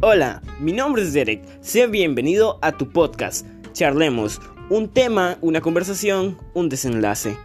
Hola, mi nombre es Derek. Sea bienvenido a tu podcast. Charlemos. Un tema, una conversación, un desenlace.